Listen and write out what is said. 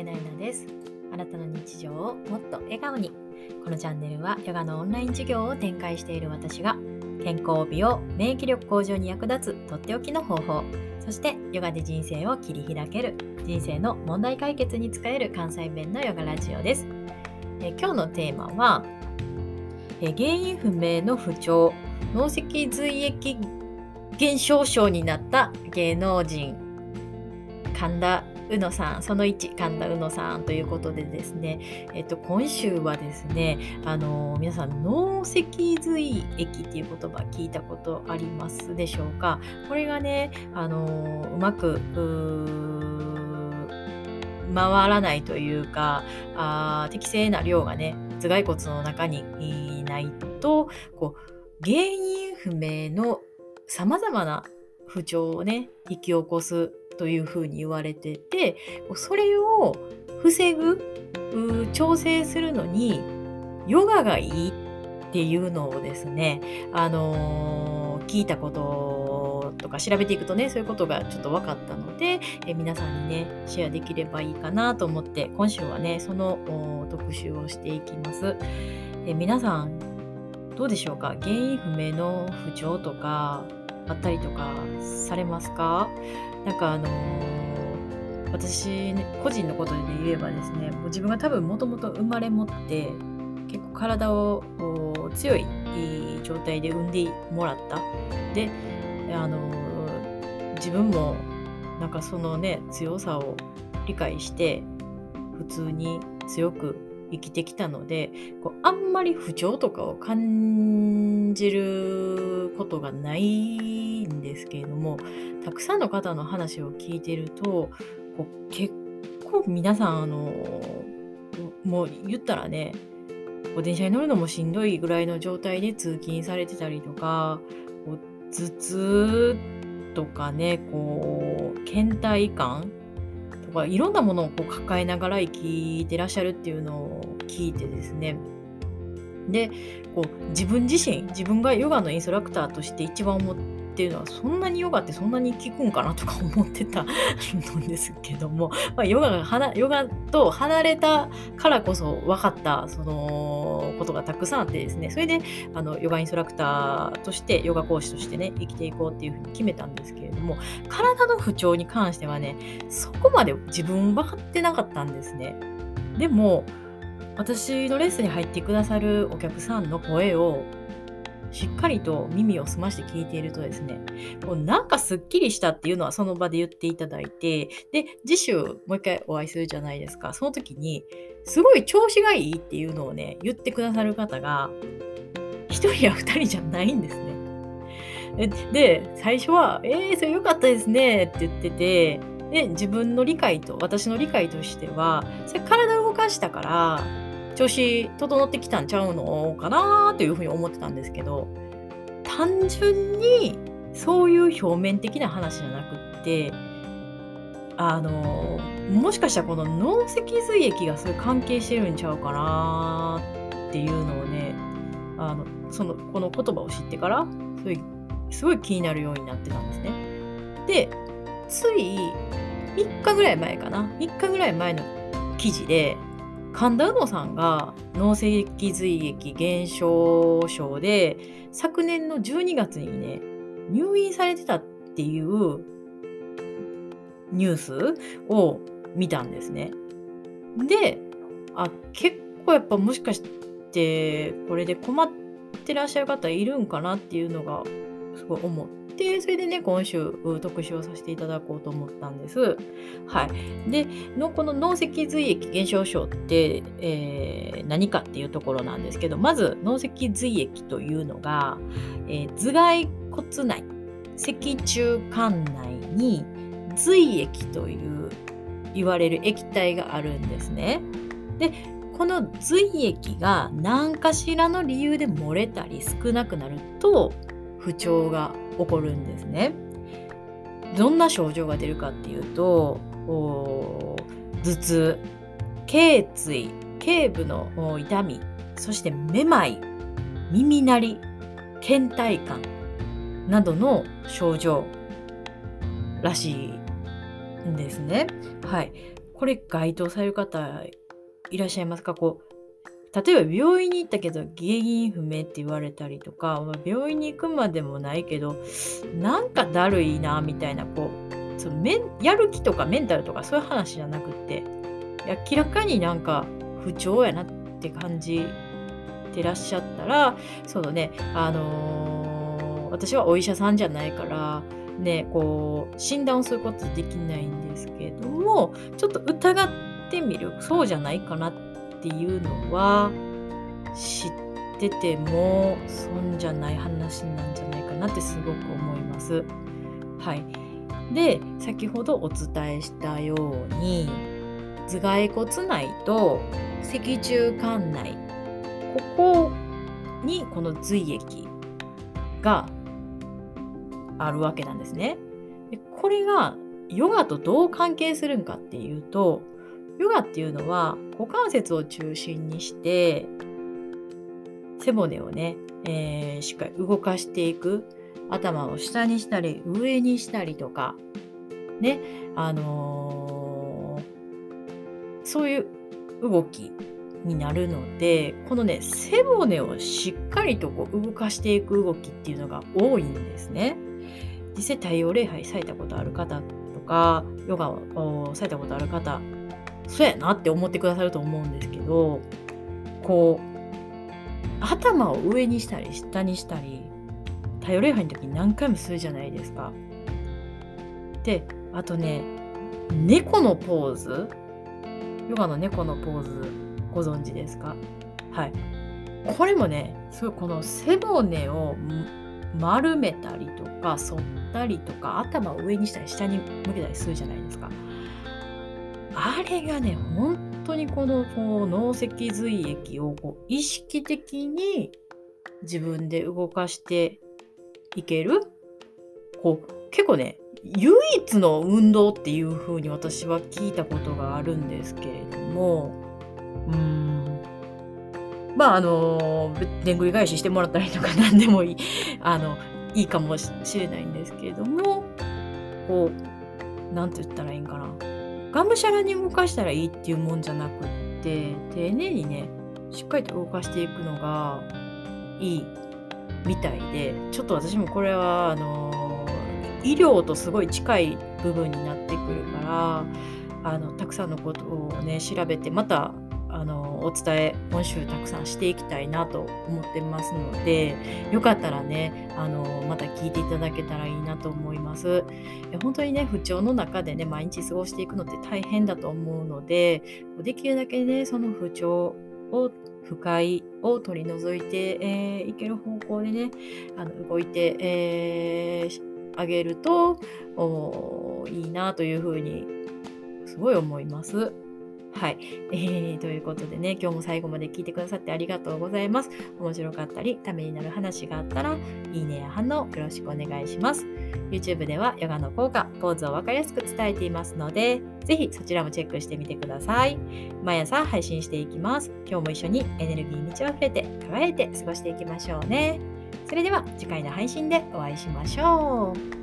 竹内奈です。あなたの日常をもっと笑顔にこのチャンネルはヨガのオンライン授業を展開している私が健康美容免疫力向上に役立つとっておきの方法そしてヨガで人生を切り開ける人生の問題解決に使える関西弁のヨガラジオです。え今日のテーマはえ原因不明の不調脳脊髄液減少症になった芸能人神田うのさん、その1、神田うのさんということでですね、えっと、今週はですね、あの、皆さん、脳脊髄液っていう言葉聞いたことありますでしょうか？これがね、あの、うまく、回らないというかあ適正な量がね頭蓋骨の中にないとこう原因不明のさまざまな不調をね引き起こすというふうに言われててそれを防ぐ調整するのにヨガがいいっていうのをですね、あのー、聞いたこととか調べていくとねそういうことがちょっと分かったのでえ皆さんにねシェアできればいいかなと思って今週はねその特集をしていきます。え皆さんどうでしょうか？原因不明の不調とかあったりとかされますか？なんかあのー、私、ね、個人のことで言えばですねもう自分が多分もともと生まれ持って結構体を強い状態で産んでもらった。であのー、自分もなんかそのね強さを理解して普通に強く生きてきたのでこうあんまり不調とかを感じることがないんですけれどもたくさんの方の話を聞いてるとこう結構皆さんあのもう言ったらねこう電車に乗るのもしんどいぐらいの状態で通勤されてたりとかこう頭痛とかねこう倦怠感とかいろんなものをこう抱えながら生きてらっしゃるっていうのを聞いてですねでこう自分自身自分がヨガのインストラクターとして一番思っていうのはそんなにヨガってそんなに効くんかなとか思ってたんですけども、まあ、ヨガがヨガと離れたからこそ分かったそのことがたくさんあってですねそれであのヨガインストラクターとしてヨガ講師としてね生きていこうっていうふうに決めたんですけれども体の不調に関してはねそこまで自分分かってなかったんですね。でも私のレッスンに入ってくださるお客さんの声をしっかりと耳を澄まして聞いているとですね、もうなんかすっきりしたっていうのはその場で言っていただいて、で、次週もう一回お会いするじゃないですか。その時に、すごい調子がいいっていうのをね、言ってくださる方が、一人や二人じゃないんですね。で、最初は、えー、それ良かったですねって言ってて、で、自分の理解と、私の理解としては、それ体動かしたから、調子整ってきたんちゃうのかなというふうに思ってたんですけど単純にそういう表面的な話じゃなくってあのもしかしたらこの脳脊髄液がそういう関係してるんちゃうかなっていうのをねあのそのこの言葉を知ってからすごいすごい気になるようになってたんですね。でつい3日ぐらい前かな3日ぐらい前の記事で神田うのさんが脳性脊髄液減少症で昨年の12月にね入院されてたっていうニュースを見たんですね。であ結構やっぱもしかしてこれで困ってらっしゃる方いるんかなっていうのがすごい思っててで、それでね、今週特集をさせていただこうと思ったんです。はい。で、のこの脳脊髄液減少症って、えー、何かっていうところなんですけど、まず脳脊髄液というのが、えー、頭蓋骨内、脊柱管内に髄液という言われる液体があるんですね。で、この髄液が何かしらの理由で漏れたり少なくなると不調が起こるんですね。どんな症状が出るかっていうと頭痛頸椎頸部の痛みそしてめまい耳鳴り倦怠感などの症状らしいんですね。はい、これ該当される方いらっしゃいますか？こう例えば病院に行ったけど原因不明って言われたりとか病院に行くまでもないけどなんかだるいなみたいなこうそのやる気とかメンタルとかそういう話じゃなくって明らかになんか不調やなって感じてらっしゃったらそのねあのー、私はお医者さんじゃないからねこう診断をすることできないんですけどもちょっと疑ってみる。そうじゃないかなってていうのは知ってても損じゃない話なんじゃないかなってすごく思います。はい、で先ほどお伝えしたように頭蓋骨内と脊柱管内ここにこの髄液があるわけなんですね。でこれがヨガとどう関係するんかっていうとヨガっていうのは股関節を中心にして背骨をね、えー、しっかり動かしていく頭を下にしたり上にしたりとかねあのー、そういう動きになるのでこのね背骨をしっかりとこう動かしていく動きっていうのが多いんですね。実際太陽礼拝されたことある方とかヨガをされたことある方そうやなって思ってくださると思うんですけどこう頭を上にしたり下にしたり太陽礼拝の時に何回もするじゃないですか。であとね猫のポーズ。ヨガの猫のポーズご存知ですか？はい。これもねすごいこの背骨を丸めたりとか反ったりとか頭を上にしたり下に向けたりするじゃないですか。あれがね本当にこのこう脳脊髄液をこう意識的に自分で動かしていける？こう結構ね唯一の運動っていう風に私は聞いたことがあるんですけれどもうん。まああのでんぐり返ししてもらったりとか何でもいい あのいいかもしれないんですけれどもこう何て言ったらいいんかな。がむしゃらに動かしたらいいっていうもんじゃなくって丁寧にねしっかりと動かしていくのがいいみたいでちょっと私もこれはあの医療とすごい近い部分になってくるからあのたくさんのことをね調べてまたあのお伝え今週たくさんしていきたいなと思ってますのでよかったらねあのまた聞いていただけたらいいなと思います本当にね不調の中でね毎日過ごしていくのって大変だと思うのでできるだけねその不調を不快を取り除いて、えー、いける方向でねあの動いて、えー、あげるといいなというふうにすごい思います。はい、えー。ということでね、今日も最後まで聞いてくださってありがとうございます。面白かったり、ためになる話があったら、いいねや反応よろしくお願いします。YouTube ではヨガの効果、ポーズをわかりやすく伝えていますので、ぜひそちらもチェックしてみてください。毎朝配信していきます。今日も一緒にエネルギーに満ち溢れて、輝いて過ごしていきましょうね。それでは次回の配信でお会いしましょう。